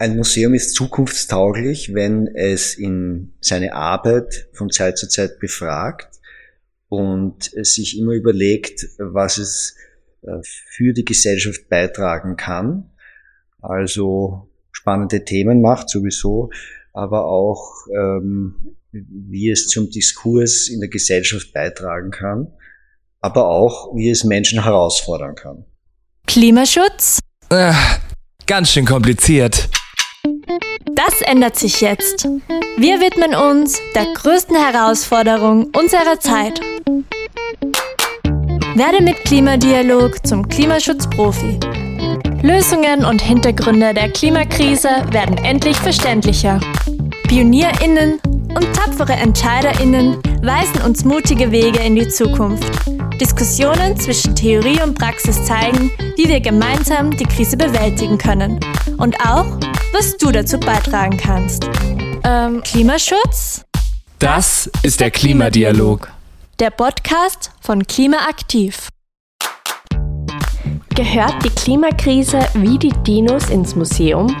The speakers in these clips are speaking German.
Ein Museum ist zukunftstauglich, wenn es in seine Arbeit von Zeit zu Zeit befragt und sich immer überlegt, was es äh, für die Gesellschaft beitragen kann. Also spannende Themen macht sowieso, aber auch ähm, wie es zum Diskurs in der Gesellschaft beitragen kann, aber auch wie es Menschen herausfordern kann. Klimaschutz? Äh, ganz schön kompliziert. Das ändert sich jetzt. Wir widmen uns der größten Herausforderung unserer Zeit. Werde mit Klimadialog zum Klimaschutzprofi. Lösungen und Hintergründe der Klimakrise werden endlich verständlicher. PionierInnen und tapfere EntscheiderInnen weisen uns mutige Wege in die Zukunft. Diskussionen zwischen Theorie und Praxis zeigen, wie wir gemeinsam die Krise bewältigen können. Und auch, was du dazu beitragen kannst. Ähm, Klimaschutz? Das ist der Klimadialog. Der Podcast von Klimaaktiv. Gehört die Klimakrise wie die Dinos ins Museum?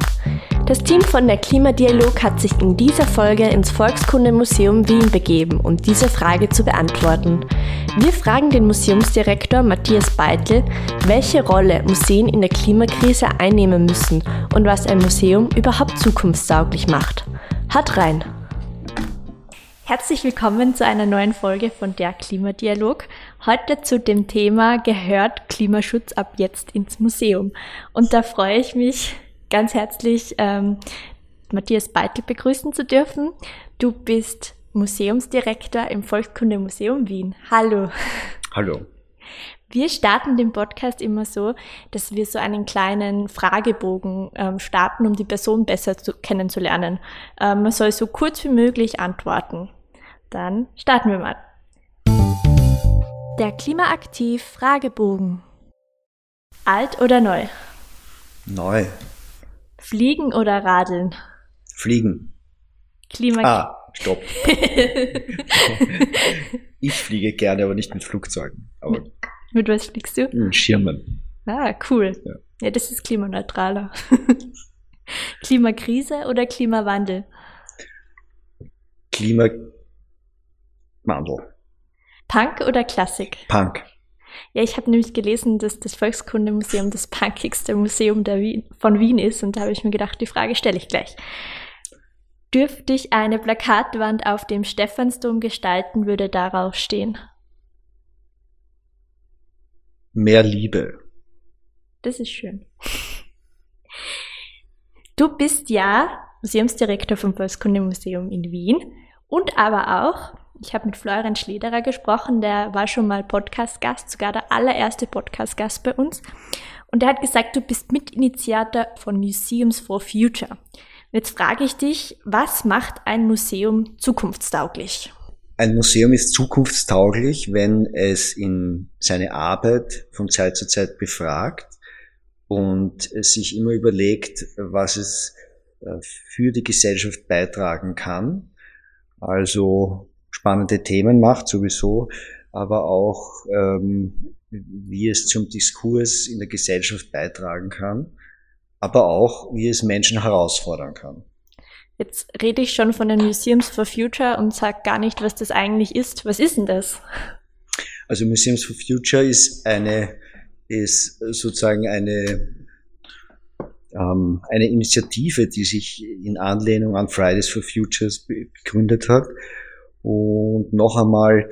Das Team von der Klimadialog hat sich in dieser Folge ins Volkskundemuseum Wien begeben, um diese Frage zu beantworten. Wir fragen den Museumsdirektor Matthias Beitel, welche Rolle Museen in der Klimakrise einnehmen müssen und was ein Museum überhaupt zukunftstauglich macht. Hat rein! Herzlich willkommen zu einer neuen Folge von der Klimadialog. Heute zu dem Thema gehört Klimaschutz ab jetzt ins Museum. Und da freue ich mich ganz herzlich, ähm, Matthias Beitel begrüßen zu dürfen. Du bist Museumsdirektor im Volkskundemuseum Wien. Hallo. Hallo. Wir starten den Podcast immer so, dass wir so einen kleinen Fragebogen ähm, starten, um die Person besser zu, kennenzulernen. Ähm, man soll so kurz wie möglich antworten. Dann starten wir mal. Der Klimaaktiv Fragebogen. Alt oder neu? Neu. Fliegen oder radeln? Fliegen. Klima Ah, stopp. ich fliege gerne, aber nicht mit Flugzeugen. Aber Mit was fliegst du? mit Schirmen. Ah, cool. Ja. Ja, das ist klimaneutraler. Klimakrise oder Klimawandel? Klimawandel. Punk oder Klassik? Punk. Ja, ich habe nämlich gelesen, dass das Volkskundemuseum das punkigste Museum der Wien, von Wien ist und da habe ich mir gedacht, die Frage stelle ich gleich. Dürfte ich eine Plakatwand auf dem Stephansdom gestalten, würde darauf stehen. Mehr Liebe. Das ist schön. Du bist ja Museumsdirektor vom Volkskundemuseum in Wien und aber auch, ich habe mit Florian Schlederer gesprochen, der war schon mal Podcast-Gast, sogar der allererste Podcast-Gast bei uns. Und der hat gesagt, du bist Mitinitiator von Museums for Future. Und jetzt frage ich dich, was macht ein Museum zukunftstauglich? Ein Museum ist zukunftstauglich, wenn es in seine Arbeit von Zeit zu Zeit befragt und sich immer überlegt, was es äh, für die Gesellschaft beitragen kann. Also spannende Themen macht sowieso, aber auch ähm, wie es zum Diskurs in der Gesellschaft beitragen kann, aber auch wie es Menschen herausfordern kann. Jetzt rede ich schon von den Museums for Future und sage gar nicht, was das eigentlich ist. Was ist denn das? Also Museums for Future ist eine, ist sozusagen eine, ähm, eine Initiative, die sich in Anlehnung an Fridays for Futures begründet hat und noch einmal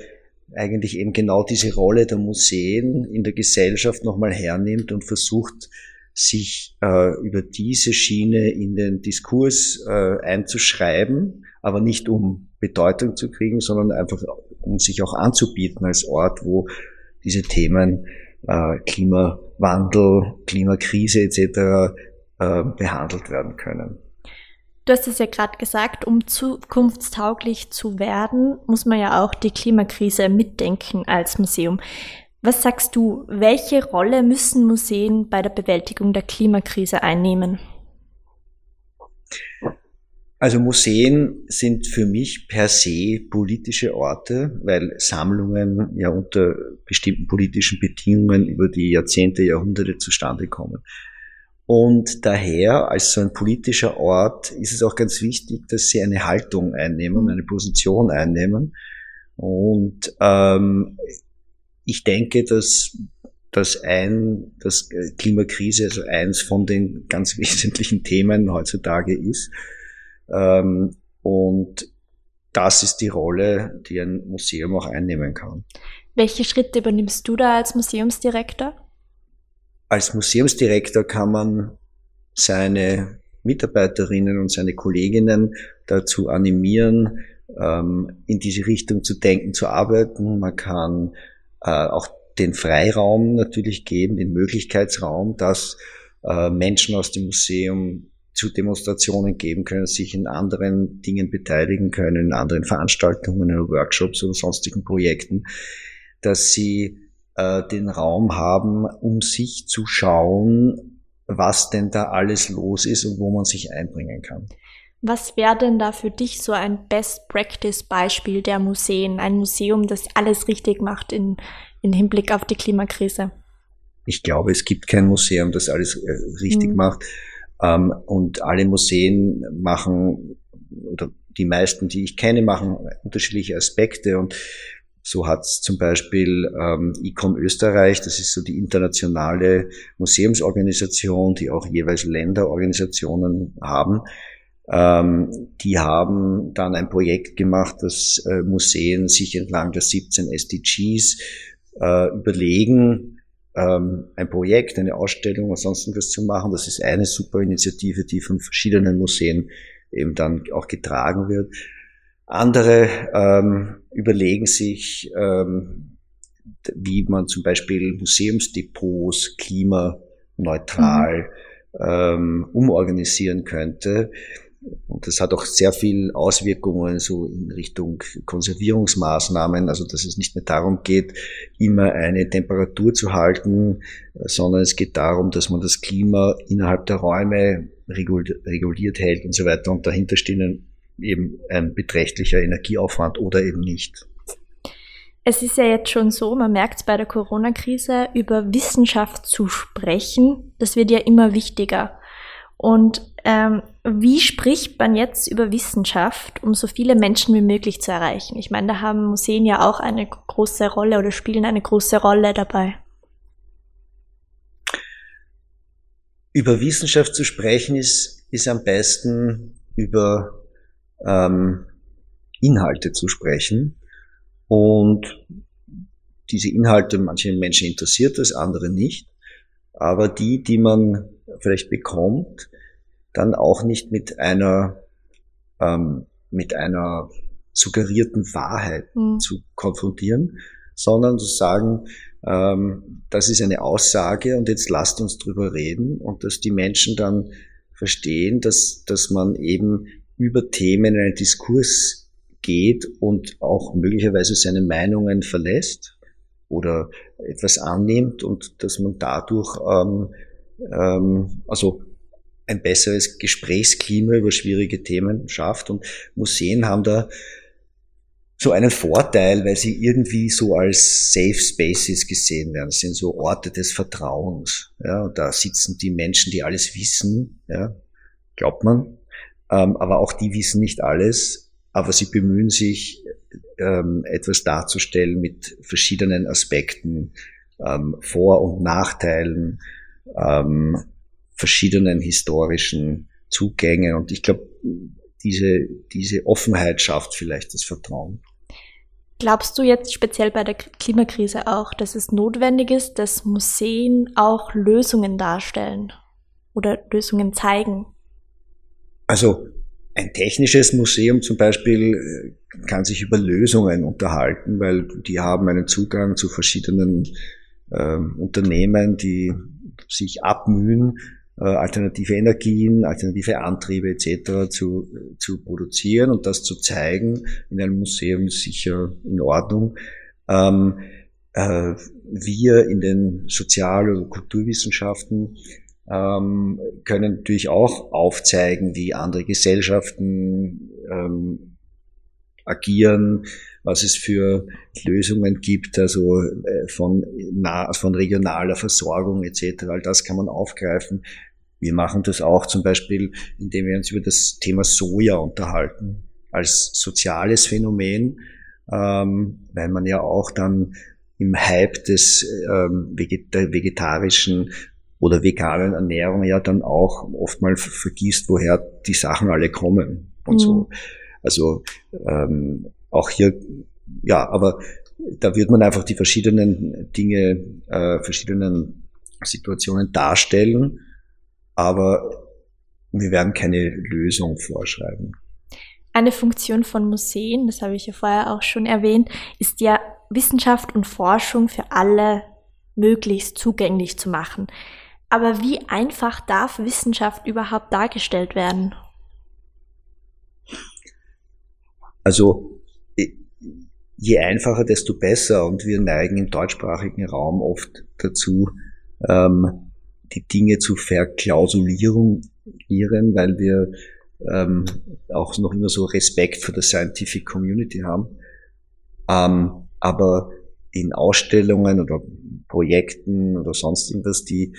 eigentlich eben genau diese Rolle der Museen in der Gesellschaft nochmal hernimmt und versucht, sich äh, über diese Schiene in den Diskurs äh, einzuschreiben, aber nicht um Bedeutung zu kriegen, sondern einfach um sich auch anzubieten als Ort, wo diese Themen äh, Klimawandel, Klimakrise etc. Äh, behandelt werden können. Du hast es ja gerade gesagt, um zukunftstauglich zu werden, muss man ja auch die Klimakrise mitdenken als Museum. Was sagst du, welche Rolle müssen Museen bei der Bewältigung der Klimakrise einnehmen? Also Museen sind für mich per se politische Orte, weil Sammlungen ja unter bestimmten politischen Bedingungen über die Jahrzehnte, Jahrhunderte zustande kommen. Und daher, als so ein politischer Ort, ist es auch ganz wichtig, dass sie eine Haltung einnehmen, eine Position einnehmen. Und ähm, ich denke, dass dass ein, dass Klimakrise also eins von den ganz wesentlichen Themen heutzutage ist. Ähm, und das ist die Rolle, die ein Museum auch einnehmen kann. Welche Schritte übernimmst du da als Museumsdirektor? Als Museumsdirektor kann man seine Mitarbeiterinnen und seine Kolleginnen dazu animieren, ähm, in diese Richtung zu denken, zu arbeiten. Man kann äh, auch den Freiraum natürlich geben, den Möglichkeitsraum, dass äh, Menschen aus dem Museum zu Demonstrationen geben können, sich in anderen Dingen beteiligen können, in anderen Veranstaltungen, in Workshops oder sonstigen Projekten, dass sie äh, den Raum haben, um sich zu schauen, was denn da alles los ist und wo man sich einbringen kann. Was wäre denn da für dich so ein Best-Practice-Beispiel der Museen? Ein Museum, das alles richtig macht in, in Hinblick auf die Klimakrise? Ich glaube, es gibt kein Museum, das alles äh, richtig mhm. macht. Ähm, und alle Museen machen, oder die meisten, die ich kenne, machen unterschiedliche Aspekte. Und so hat zum Beispiel ähm, ICOM Österreich, das ist so die internationale Museumsorganisation, die auch jeweils Länderorganisationen haben. Ähm, die haben dann ein Projekt gemacht, dass äh, Museen sich entlang der 17 SDGs äh, überlegen, ähm, ein Projekt, eine Ausstellung sonst was zu machen. Das ist eine super Initiative, die von verschiedenen Museen eben dann auch getragen wird. Andere ähm, überlegen sich, ähm, wie man zum Beispiel Museumsdepots klimaneutral mhm. ähm, umorganisieren könnte. Und das hat auch sehr viel Auswirkungen so in Richtung Konservierungsmaßnahmen, also dass es nicht mehr darum geht, immer eine Temperatur zu halten, sondern es geht darum, dass man das Klima innerhalb der Räume reguliert hält und so weiter. Und dahinter stehen eben ein beträchtlicher Energieaufwand oder eben nicht. Es ist ja jetzt schon so, man merkt es bei der Corona-Krise, über Wissenschaft zu sprechen, das wird ja immer wichtiger. Und ähm, wie spricht man jetzt über Wissenschaft, um so viele Menschen wie möglich zu erreichen? Ich meine, da haben Museen ja auch eine große Rolle oder spielen eine große Rolle dabei. Über Wissenschaft zu sprechen ist, ist am besten über ähm, Inhalte zu sprechen. Und diese Inhalte, manche Menschen interessiert das, andere nicht. Aber die, die man vielleicht bekommt, dann auch nicht mit einer, ähm, mit einer suggerierten Wahrheit mhm. zu konfrontieren, sondern zu sagen, ähm, das ist eine Aussage und jetzt lasst uns drüber reden und dass die Menschen dann verstehen, dass, dass man eben über Themen in einen Diskurs geht und auch möglicherweise seine Meinungen verlässt oder etwas annimmt und dass man dadurch ähm, ähm, also ein besseres Gesprächsklima über schwierige Themen schafft. Und Museen haben da so einen Vorteil, weil sie irgendwie so als Safe Spaces gesehen werden. Das sind so Orte des Vertrauens. Ja, und da sitzen die Menschen, die alles wissen, ja, glaubt man. Ähm, aber auch die wissen nicht alles, aber sie bemühen sich, ähm, etwas darzustellen mit verschiedenen Aspekten, ähm, Vor- und Nachteilen, verschiedenen historischen Zugängen. Und ich glaube, diese, diese Offenheit schafft vielleicht das Vertrauen. Glaubst du jetzt speziell bei der Klimakrise auch, dass es notwendig ist, dass Museen auch Lösungen darstellen oder Lösungen zeigen? Also ein technisches Museum zum Beispiel äh, kann sich über Lösungen unterhalten, weil die haben einen Zugang zu verschiedenen äh, Unternehmen, die sich abmühen, äh, alternative Energien, alternative Antriebe etc. Zu, zu produzieren und das zu zeigen in einem Museum ist sicher in Ordnung. Ähm, äh, wir in den Sozial- oder Kulturwissenschaften ähm, können natürlich auch aufzeigen, wie andere Gesellschaften ähm, agieren, was es für Lösungen gibt, also äh, von, von regionaler Versorgung etc. All das kann man aufgreifen. wir machen das auch zum Beispiel, indem wir uns über das Thema Soja unterhalten, als soziales Phänomen, ähm, weil man ja auch dann im Hype des ähm, vegetarischen oder veganen Ernährung ja dann auch oft mal vergisst, woher die Sachen alle kommen und mhm. so. Also ähm, auch hier, ja, aber da wird man einfach die verschiedenen Dinge, äh, verschiedenen Situationen darstellen, aber wir werden keine Lösung vorschreiben. Eine Funktion von Museen, das habe ich ja vorher auch schon erwähnt, ist ja Wissenschaft und Forschung für alle möglichst zugänglich zu machen. Aber wie einfach darf Wissenschaft überhaupt dargestellt werden? Also je einfacher, desto besser. Und wir neigen im deutschsprachigen Raum oft dazu, ähm, die Dinge zu verklausulieren, weil wir ähm, auch noch immer so Respekt für die Scientific Community haben. Ähm, aber in Ausstellungen oder Projekten oder sonst irgendwas, die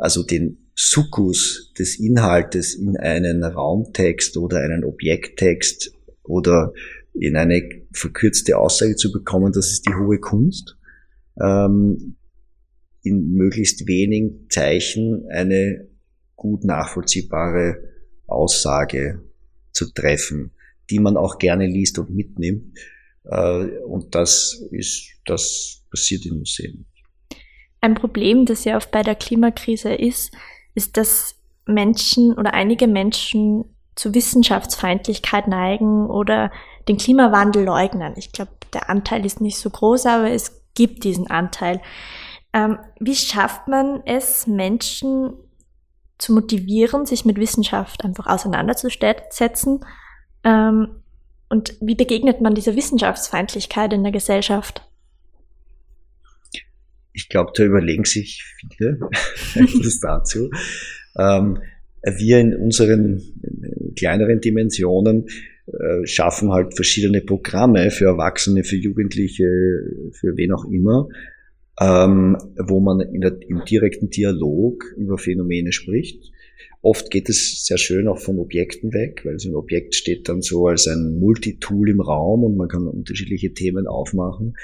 also den Sukkus des Inhaltes in einen Raumtext oder einen Objekttext oder in eine verkürzte Aussage zu bekommen, das ist die hohe Kunst. Ähm, in möglichst wenigen Zeichen eine gut nachvollziehbare Aussage zu treffen, die man auch gerne liest und mitnimmt. Äh, und das ist, das passiert in Museen. Ein Problem, das ja oft bei der Klimakrise ist, ist, dass Menschen oder einige Menschen zu Wissenschaftsfeindlichkeit neigen oder den Klimawandel leugnen. Ich glaube, der Anteil ist nicht so groß, aber es gibt diesen Anteil. Ähm, wie schafft man es, Menschen zu motivieren, sich mit Wissenschaft einfach auseinanderzusetzen? Ähm, und wie begegnet man dieser Wissenschaftsfeindlichkeit in der Gesellschaft? Ich glaube, da überlegen sich viele etwas dazu. Ähm, wir in unseren kleineren Dimensionen äh, schaffen halt verschiedene Programme für Erwachsene, für Jugendliche, für wen auch immer, ähm, wo man der, im direkten Dialog über Phänomene spricht. Oft geht es sehr schön auch von Objekten weg, weil so ein Objekt steht dann so als ein Multitool im Raum und man kann unterschiedliche Themen aufmachen.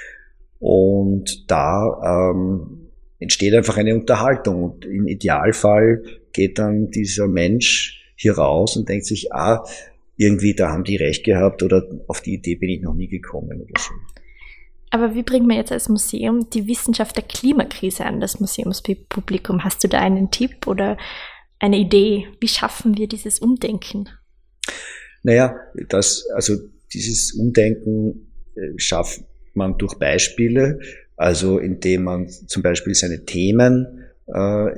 Und da ähm, entsteht einfach eine Unterhaltung. Und im Idealfall geht dann dieser Mensch hier raus und denkt sich, ah, irgendwie, da haben die recht gehabt oder auf die Idee bin ich noch nie gekommen oder so. Aber wie bringt man jetzt als Museum die Wissenschaft der Klimakrise an das Museumspublikum? Hast du da einen Tipp oder eine Idee? Wie schaffen wir dieses Umdenken? Naja, das, also dieses Umdenken äh, schafft man durch Beispiele, also indem man zum Beispiel seine Themen äh,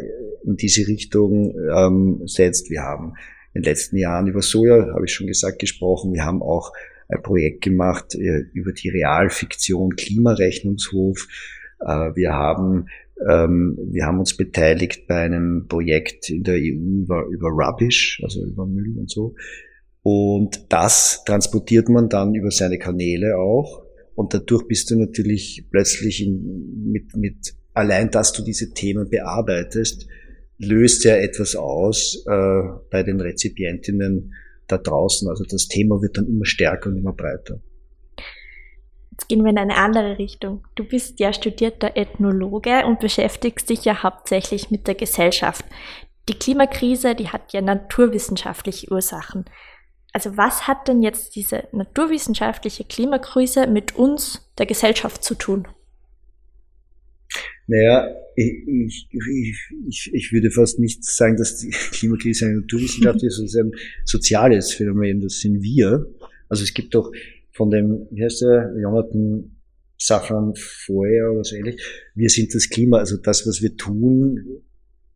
in diese Richtung ähm, setzt. Wir haben in den letzten Jahren über Soja, habe ich schon gesagt, gesprochen. Wir haben auch ein Projekt gemacht äh, über die Realfiktion Klimarechnungshof. Äh, wir haben ähm, wir haben uns beteiligt bei einem Projekt in der EU über, über Rubbish, also über Müll und so. Und das transportiert man dann über seine Kanäle auch. Und dadurch bist du natürlich plötzlich in, mit, mit, allein, dass du diese Themen bearbeitest, löst ja etwas aus äh, bei den Rezipientinnen da draußen. Also das Thema wird dann immer stärker und immer breiter. Jetzt gehen wir in eine andere Richtung. Du bist ja studierter Ethnologe und beschäftigst dich ja hauptsächlich mit der Gesellschaft. Die Klimakrise, die hat ja naturwissenschaftliche Ursachen. Also was hat denn jetzt diese naturwissenschaftliche Klimakrise mit uns, der Gesellschaft, zu tun? Naja, ich, ich, ich, ich würde fast nicht sagen, dass die Klimakrise eine Naturwissenschaft ist, sondern ein soziales Phänomen, das sind wir. Also es gibt doch von dem, wie heißt der, Jonathan Safran Foer oder so ähnlich, wir sind das Klima, also das, was wir tun,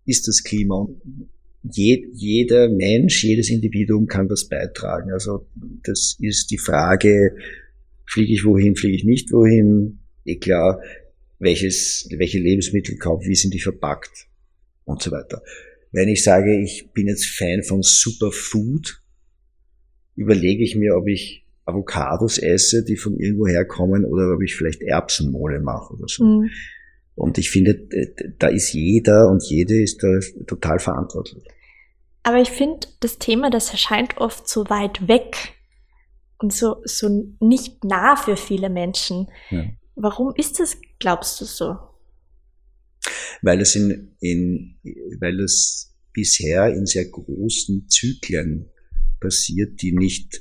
ist das Klima. Und je, jeder Mensch, jedes Individuum kann das beitragen. Also das ist die Frage, fliege ich wohin, fliege ich nicht wohin, eh klar, welches, welche Lebensmittel kaufe, wie sind die verpackt und so weiter. Wenn ich sage, ich bin jetzt Fan von Superfood, überlege ich mir, ob ich Avocados esse, die von irgendwo herkommen, oder ob ich vielleicht Erbsenmole mache oder so. Mhm. Und ich finde, da ist jeder und jede ist da total verantwortlich. Aber ich finde, das Thema, das erscheint oft so weit weg und so, so nicht nah für viele Menschen. Ja. Warum ist das, glaubst du so? Weil es in, in, weil es bisher in sehr großen Zyklen passiert, die nicht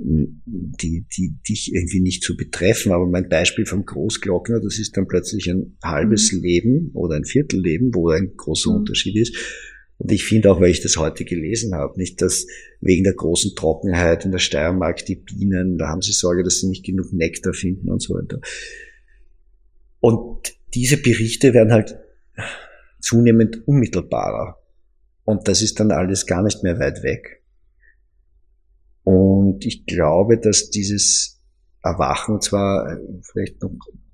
die, die dich irgendwie nicht zu betreffen. Aber mein Beispiel vom Großglockner, das ist dann plötzlich ein halbes mhm. Leben oder ein Viertelleben, wo ein großer mhm. Unterschied ist. Und ich finde auch, weil ich das heute gelesen habe, nicht, dass wegen der großen Trockenheit in der Steiermark die Bienen, da haben sie Sorge, dass sie nicht genug Nektar finden und so weiter. Und diese Berichte werden halt zunehmend unmittelbarer. Und das ist dann alles gar nicht mehr weit weg. Und ich glaube, dass dieses Erwachen zwar äh, vielleicht noch,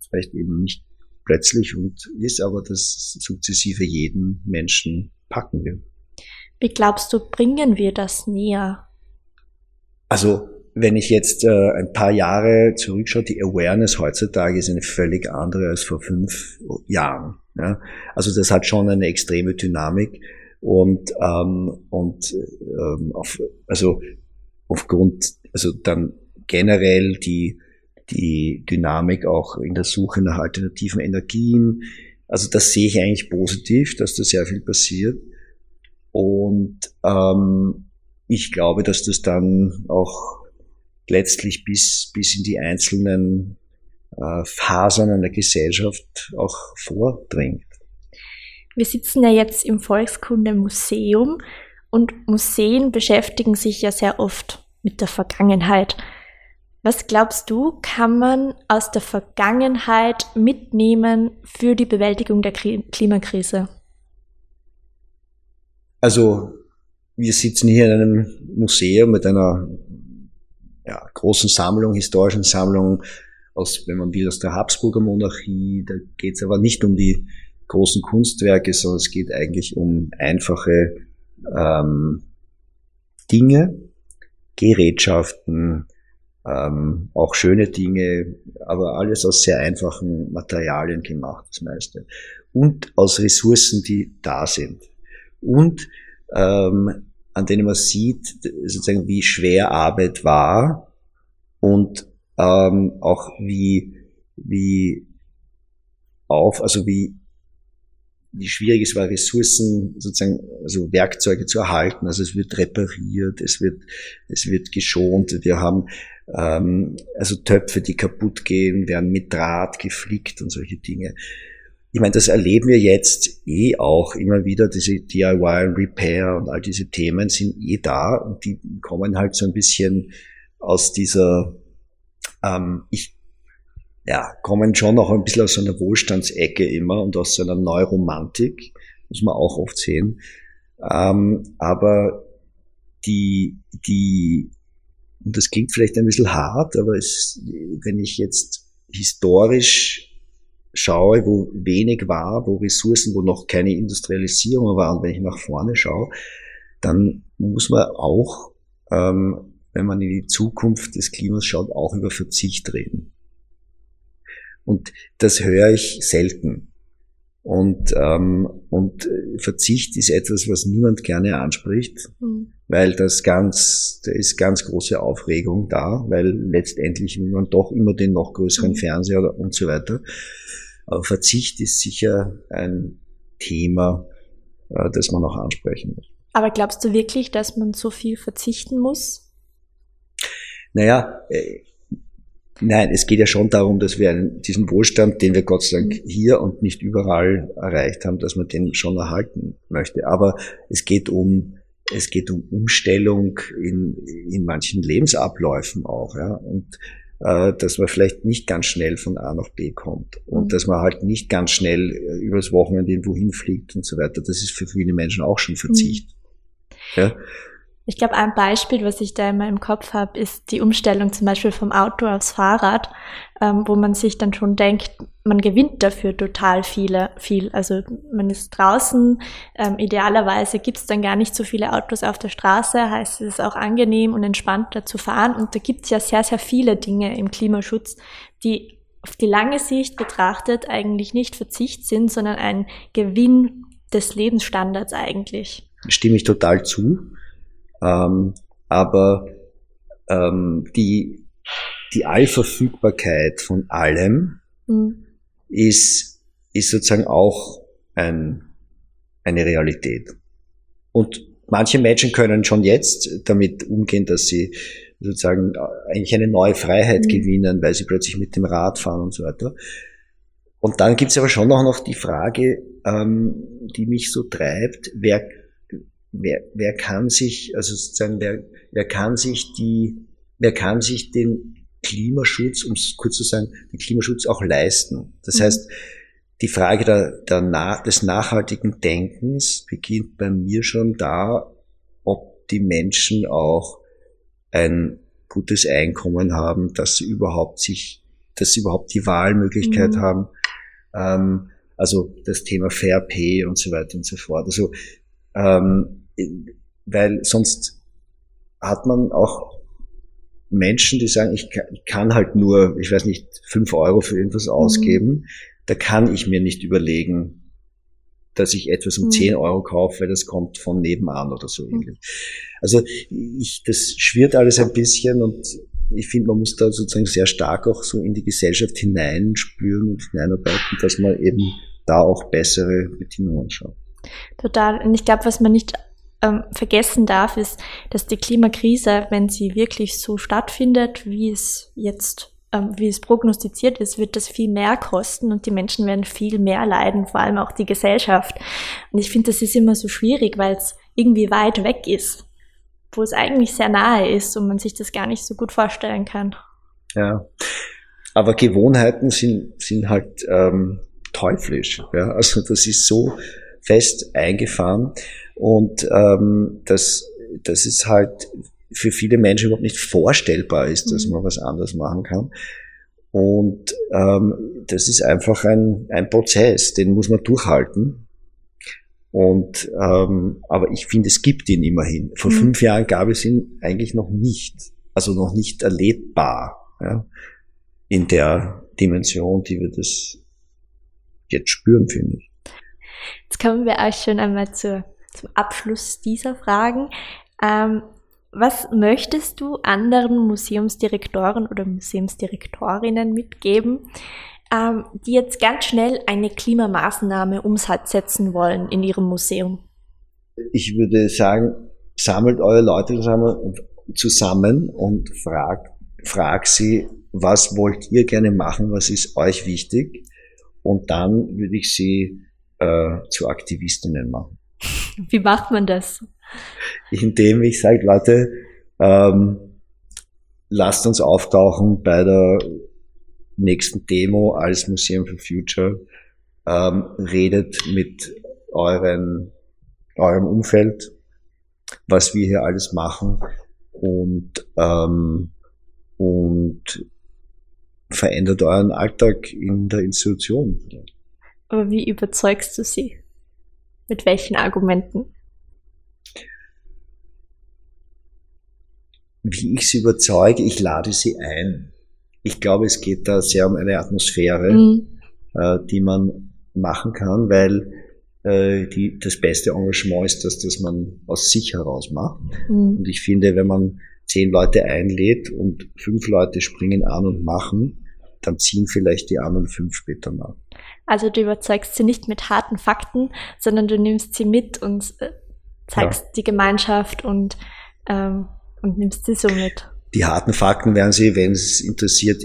vielleicht eben nicht plötzlich und ist, aber das sukzessive jeden Menschen packen will. Wie glaubst du, bringen wir das näher? Also, wenn ich jetzt äh, ein paar Jahre zurückschaue, die Awareness heutzutage ist eine völlig andere als vor fünf Jahren. Ja? Also das hat schon eine extreme Dynamik und ähm, und ähm, auf, also aufgrund, also dann generell die, die Dynamik auch in der Suche nach alternativen Energien. Also das sehe ich eigentlich positiv, dass da sehr viel passiert. Und ähm, ich glaube, dass das dann auch letztlich bis, bis in die einzelnen äh, Fasern einer Gesellschaft auch vordringt. Wir sitzen ja jetzt im Volkskundemuseum und Museen beschäftigen sich ja sehr oft mit der Vergangenheit. Was glaubst du, kann man aus der Vergangenheit mitnehmen für die Bewältigung der Klimakrise? Also, wir sitzen hier in einem Museum mit einer ja, großen Sammlung, historischen Sammlung aus, wenn man will, aus der Habsburger Monarchie. Da geht es aber nicht um die großen Kunstwerke, sondern es geht eigentlich um einfache ähm, Dinge, Gerätschaften, ähm, auch schöne Dinge, aber alles aus sehr einfachen Materialien gemacht, das meiste. Und aus Ressourcen, die da sind. Und ähm, an denen man sieht, sozusagen, wie schwer Arbeit war und ähm, auch wie, wie auf, also wie schwierig es war, Ressourcen, sozusagen, also Werkzeuge zu erhalten. Also es wird repariert, es wird, es wird geschont. Wir haben ähm, also Töpfe, die kaputt gehen, werden mit Draht geflickt und solche Dinge. Ich meine, das erleben wir jetzt eh auch immer wieder, diese DIY und Repair und all diese Themen sind eh da und die kommen halt so ein bisschen aus dieser, ähm, ich ja, kommen schon auch ein bisschen aus so einer Wohlstandsecke immer und aus so einer Neuromantik, muss man auch oft sehen. Ähm, aber die, die, und das klingt vielleicht ein bisschen hart, aber es, wenn ich jetzt historisch schaue, wo wenig war, wo Ressourcen, wo noch keine Industrialisierung war, und wenn ich nach vorne schaue, dann muss man auch, ähm, wenn man in die Zukunft des Klimas schaut, auch über Verzicht reden. Und das höre ich selten. Und, ähm, und Verzicht ist etwas, was niemand gerne anspricht, mhm. weil das ganz, da ist ganz große Aufregung da, weil letztendlich will man doch immer den noch größeren mhm. Fernseher und so weiter. Aber Verzicht ist sicher ein Thema, äh, das man auch ansprechen muss. Aber glaubst du wirklich, dass man so viel verzichten muss? Naja, äh, Nein, es geht ja schon darum, dass wir einen, diesen Wohlstand, den wir Gott sei Dank mhm. hier und nicht überall erreicht haben, dass man den schon erhalten möchte. Aber es geht um, es geht um Umstellung in, in manchen Lebensabläufen auch, ja. Und äh, dass man vielleicht nicht ganz schnell von A nach B kommt und mhm. dass man halt nicht ganz schnell äh, übers Wochenende irgendwo hinfliegt und so weiter. Das ist für viele Menschen auch schon Verzicht. Mhm. Ja. Ich glaube, ein Beispiel, was ich da immer im Kopf habe, ist die Umstellung zum Beispiel vom Auto aufs Fahrrad, ähm, wo man sich dann schon denkt, man gewinnt dafür total viele, viel. Also man ist draußen, ähm, idealerweise gibt es dann gar nicht so viele Autos auf der Straße, heißt es ist auch angenehm und entspannter zu fahren. Und da gibt es ja sehr, sehr viele Dinge im Klimaschutz, die auf die lange Sicht betrachtet eigentlich nicht Verzicht sind, sondern ein Gewinn des Lebensstandards eigentlich. stimme ich total zu. Ähm, aber ähm, die, die Allverfügbarkeit von allem mhm. ist, ist sozusagen auch ein, eine Realität. Und manche Menschen können schon jetzt damit umgehen, dass sie sozusagen eigentlich eine neue Freiheit mhm. gewinnen, weil sie plötzlich mit dem Rad fahren und so weiter. Und dann gibt's aber schon auch noch die Frage, ähm, die mich so treibt, wer, wer, wer kann sich, also sozusagen, wer, wer kann sich die, wer kann sich den Klimaschutz, um es kurz zu sagen, den Klimaschutz auch leisten. Das mhm. heißt, die Frage der, der nach, des nachhaltigen Denkens beginnt bei mir schon da, ob die Menschen auch ein gutes Einkommen haben, dass sie überhaupt sich, dass sie überhaupt die Wahlmöglichkeit mhm. haben. Ähm, also das Thema Fair Pay und so weiter und so fort. Also ähm, weil sonst hat man auch Menschen, die sagen, ich kann, halt nur, ich weiß nicht, fünf Euro für irgendwas mhm. ausgeben. Da kann ich mir nicht überlegen, dass ich etwas um mhm. 10 Euro kaufe, weil das kommt von nebenan oder so mhm. ähnlich. Also ich, das schwirrt alles ein bisschen und ich finde, man muss da sozusagen sehr stark auch so in die Gesellschaft hineinspüren und hineinarbeiten, dass man eben da auch bessere Bedingungen schafft. Total. Und ich glaube, was man nicht ähm, vergessen darf, ist, dass die Klimakrise, wenn sie wirklich so stattfindet, wie es jetzt ähm, wie es prognostiziert ist, wird das viel mehr kosten und die Menschen werden viel mehr leiden, vor allem auch die Gesellschaft. Und ich finde, das ist immer so schwierig, weil es irgendwie weit weg ist, wo es eigentlich sehr nahe ist und man sich das gar nicht so gut vorstellen kann. Ja, aber Gewohnheiten sind, sind halt ähm, teuflisch. Ja? Also das ist so fest eingefahren und ähm, das, das ist halt für viele Menschen überhaupt nicht vorstellbar ist, dass mhm. man was anderes machen kann. Und ähm, das ist einfach ein, ein Prozess, den muss man durchhalten. Und ähm, aber ich finde, es gibt ihn immerhin. Vor mhm. fünf Jahren gab es ihn eigentlich noch nicht, also noch nicht erlebbar ja, in der Dimension, die wir das jetzt spüren, finde ich. Jetzt kommen wir auch schon einmal zur, zum Abschluss dieser Fragen. Ähm, was möchtest du anderen Museumsdirektoren oder Museumsdirektorinnen mitgeben, ähm, die jetzt ganz schnell eine Klimamaßnahme umsetzen wollen in ihrem Museum? Ich würde sagen, sammelt eure Leute zusammen, und fragt, fragt sie, was wollt ihr gerne machen, was ist euch wichtig? Und dann würde ich sie äh, zu Aktivistinnen machen. Wie macht man das? indem ich sage, Leute, ähm, lasst uns auftauchen bei der nächsten Demo als Museum for Future, ähm, redet mit euren, eurem Umfeld, was wir hier alles machen und, ähm, und verändert euren Alltag in der Institution. Aber wie überzeugst du sie? Mit welchen Argumenten? wie ich sie überzeuge, ich lade sie ein. Ich glaube, es geht da sehr um eine Atmosphäre, mhm. äh, die man machen kann, weil äh, die, das beste Engagement ist das, dass man aus sich heraus macht. Mhm. Und ich finde, wenn man zehn Leute einlädt und fünf Leute springen an und machen, dann ziehen vielleicht die anderen fünf später nach. Also du überzeugst sie nicht mit harten Fakten, sondern du nimmst sie mit und äh, zeigst ja. die Gemeinschaft und ähm, und nimmst sie so mit. Die harten Fakten werden Sie, wenn es interessiert,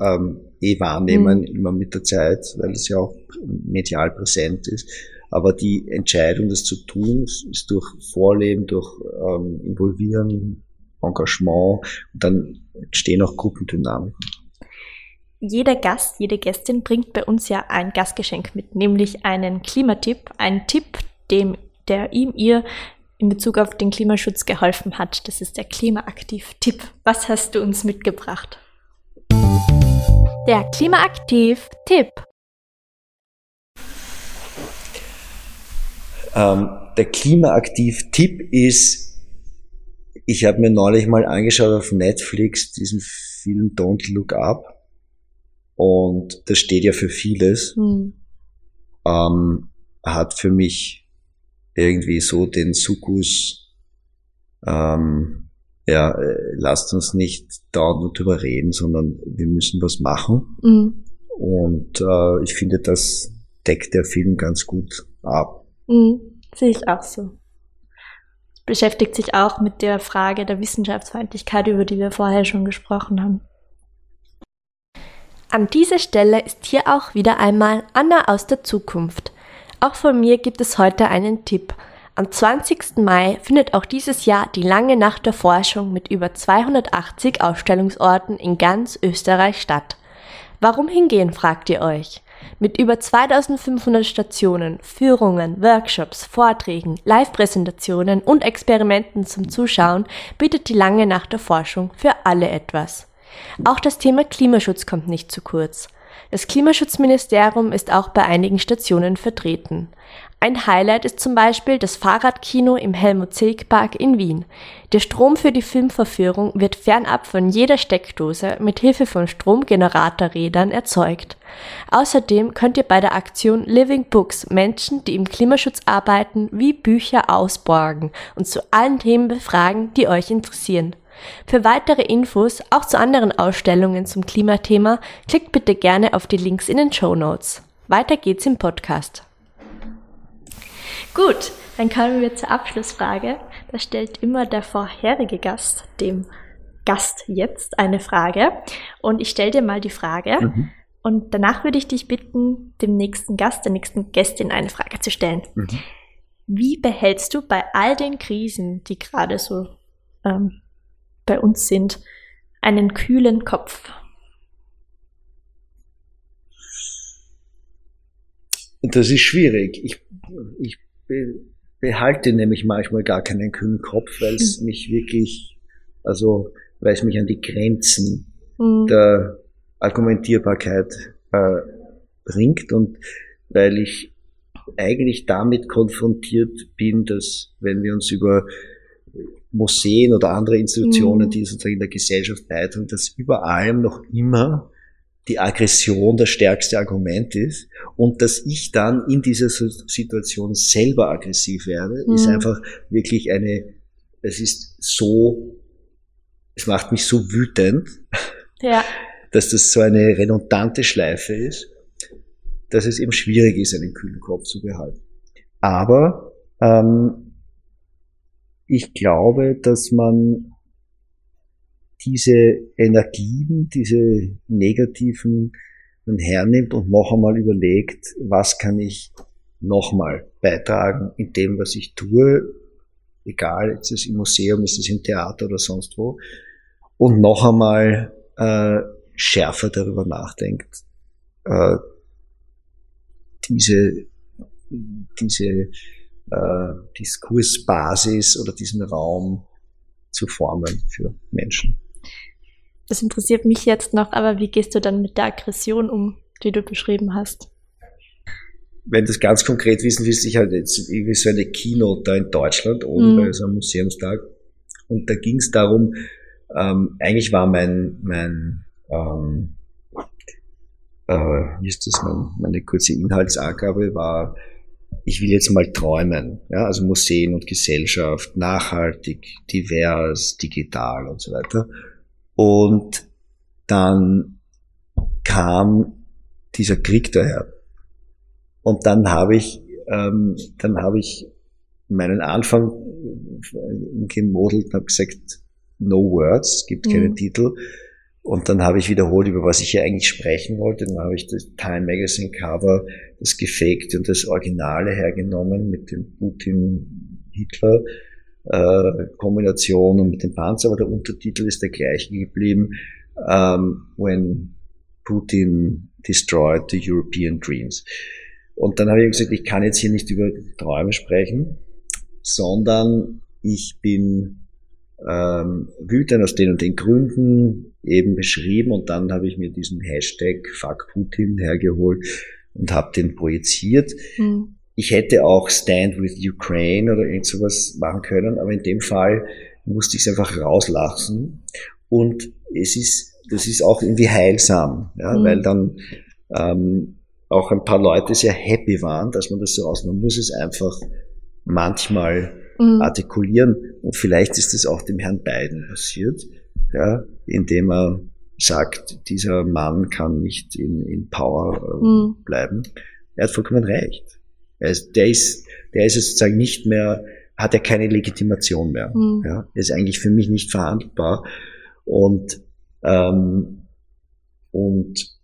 ähm, eh wahrnehmen, mhm. immer mit der Zeit, weil es ja auch medial präsent ist. Aber die Entscheidung, das zu tun, ist durch Vorleben, durch ähm, Involvieren, Engagement und dann entstehen auch Gruppendynamiken. Jeder Gast, jede Gästin bringt bei uns ja ein Gastgeschenk mit, nämlich einen Klimatipp, einen Tipp, dem der ihm ihr in Bezug auf den Klimaschutz geholfen hat. Das ist der Klimaaktiv-Tipp. Was hast du uns mitgebracht? Der Klimaaktiv-Tipp. Ähm, der Klimaaktiv-Tipp ist, ich habe mir neulich mal angeschaut auf Netflix diesen Film Don't Look Up. Und das steht ja für vieles. Hm. Ähm, hat für mich irgendwie so den Sukkus, ähm, ja, äh, lasst uns nicht dauernd nur drüber reden, sondern wir müssen was machen. Mhm. Und äh, ich finde, das deckt der Film ganz gut ab. Mhm. Sehe ich auch so. Beschäftigt sich auch mit der Frage der Wissenschaftsfeindlichkeit, über die wir vorher schon gesprochen haben. An dieser Stelle ist hier auch wieder einmal Anna aus der Zukunft. Auch von mir gibt es heute einen Tipp. Am 20. Mai findet auch dieses Jahr die lange Nacht der Forschung mit über 280 Ausstellungsorten in ganz Österreich statt. Warum hingehen, fragt ihr euch. Mit über 2500 Stationen, Führungen, Workshops, Vorträgen, Live-Präsentationen und Experimenten zum Zuschauen bietet die lange Nacht der Forschung für alle etwas. Auch das Thema Klimaschutz kommt nicht zu kurz. Das Klimaschutzministerium ist auch bei einigen Stationen vertreten. Ein Highlight ist zum Beispiel das Fahrradkino im Helmut Zilk Park in Wien. Der Strom für die Filmverführung wird fernab von jeder Steckdose mit Hilfe von Stromgeneratorrädern erzeugt. Außerdem könnt ihr bei der Aktion Living Books Menschen, die im Klimaschutz arbeiten, wie Bücher ausborgen und zu allen Themen befragen, die euch interessieren. Für weitere Infos, auch zu anderen Ausstellungen zum Klimathema, klickt bitte gerne auf die Links in den Show Notes. Weiter geht's im Podcast. Gut, dann kommen wir zur Abschlussfrage. Da stellt immer der vorherige Gast dem Gast jetzt eine Frage. Und ich stelle dir mal die Frage. Mhm. Und danach würde ich dich bitten, dem nächsten Gast, der nächsten Gästin eine Frage zu stellen. Mhm. Wie behältst du bei all den Krisen, die gerade so ähm, bei uns sind, einen kühlen Kopf? Das ist schwierig. Ich, ich behalte nämlich manchmal gar keinen kühlen Kopf, weil es hm. mich wirklich, also weil es mich an die Grenzen mhm. der Argumentierbarkeit äh, bringt und weil ich eigentlich damit konfrontiert bin, dass wenn wir uns über Museen oder andere Institutionen, mhm. die sozusagen in der Gesellschaft beitragen, dass über allem noch immer die Aggression das stärkste Argument ist und dass ich dann in dieser Situation selber aggressiv werde, mhm. ist einfach wirklich eine, es ist so, es macht mich so wütend, ja. dass das so eine redundante Schleife ist, dass es eben schwierig ist, einen kühlen Kopf zu behalten. Aber ähm, ich glaube, dass man diese Energien, diese negativen dann hernimmt und noch einmal überlegt, was kann ich nochmal beitragen in dem, was ich tue, egal, ist es im Museum, ist es im Theater oder sonst wo, und noch einmal äh, schärfer darüber nachdenkt, äh, diese, diese äh, Diskursbasis oder diesen Raum zu formen für Menschen. Das interessiert mich jetzt noch, aber wie gehst du dann mit der Aggression um, die du beschrieben hast? Wenn du das ganz konkret wissen willst, ich hatte jetzt irgendwie so eine Keynote da in Deutschland oben mhm. bei so einem Museumstag und da ging es darum, ähm, eigentlich war mein, mein ähm, äh, wie ist das, mein, meine kurze Inhaltsangabe war, ich will jetzt mal träumen, ja, also Museen und Gesellschaft, nachhaltig, divers, digital und so weiter. Und dann kam dieser Krieg daher. Und dann habe ich, ähm, dann habe ich meinen Anfang gemodelt und habe gesagt, no words, gibt mhm. keine Titel. Und dann habe ich wiederholt, über was ich hier eigentlich sprechen wollte. Dann habe ich das Time Magazine Cover, das gefakte und das Originale hergenommen mit dem Putin-Hitler. Äh, Kombination und mit dem Panzer, aber der Untertitel ist der gleiche geblieben. Um, ähm, when Putin destroyed the European Dreams. Und dann habe ich gesagt, ich kann jetzt hier nicht über Träume sprechen, sondern ich bin ähm, wütend aus den und den Gründen eben beschrieben und dann habe ich mir diesen Hashtag Fuck Putin hergeholt und habe den projiziert. Mhm. Ich hätte auch Stand with Ukraine oder irgend sowas machen können, aber in dem Fall musste ich es einfach rauslassen und es ist, das ist auch irgendwie heilsam, ja, mhm. weil dann ähm, auch ein paar Leute sehr happy waren, dass man das so raus. Man muss es einfach manchmal mhm. artikulieren. Und vielleicht ist es auch dem Herrn Biden passiert, ja, indem er sagt, dieser Mann kann nicht in, in Power äh, mhm. bleiben. Er hat vollkommen recht. Er ist, der ist, der ist sozusagen nicht mehr, hat er keine Legitimation mehr. Mhm. Ja, ist eigentlich für mich nicht verhandelbar. Und, ähm, und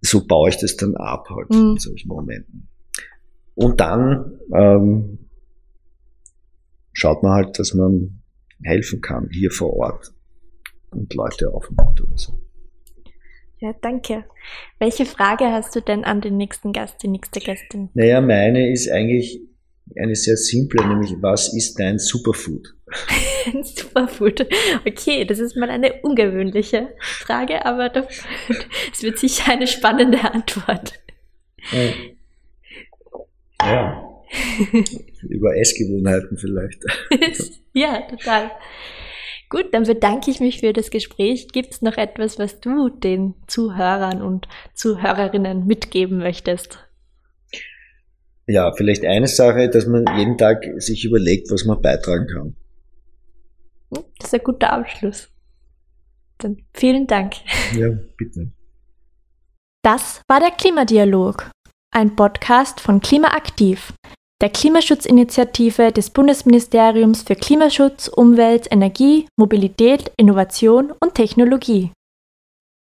so baue ich das dann ab halt mhm. in solchen Momenten. Und dann ähm, schaut man halt, dass man helfen kann hier vor Ort und Leute aufnimmt oder so. Ja, danke. Welche Frage hast du denn an den nächsten Gast, die nächste Gästin? Naja, meine ist eigentlich eine sehr simple, nämlich was ist dein Superfood? Ein Superfood. Okay, das ist mal eine ungewöhnliche Frage, aber es wird sicher eine spannende Antwort. Ja. Über Essgewohnheiten vielleicht. ja, total. Gut, dann bedanke ich mich für das Gespräch. Gibt es noch etwas, was du den Zuhörern und Zuhörerinnen mitgeben möchtest? Ja, vielleicht eine Sache, dass man jeden Tag sich überlegt, was man beitragen kann. Hm, das ist ein guter Abschluss. Dann vielen Dank. Ja, bitte. Das war der Klimadialog, ein Podcast von Klimaaktiv, der Klimaschutzinitiative des Bundesministeriums für Klimaschutz, Umwelt, Energie, Mobilität, Innovation und Technologie.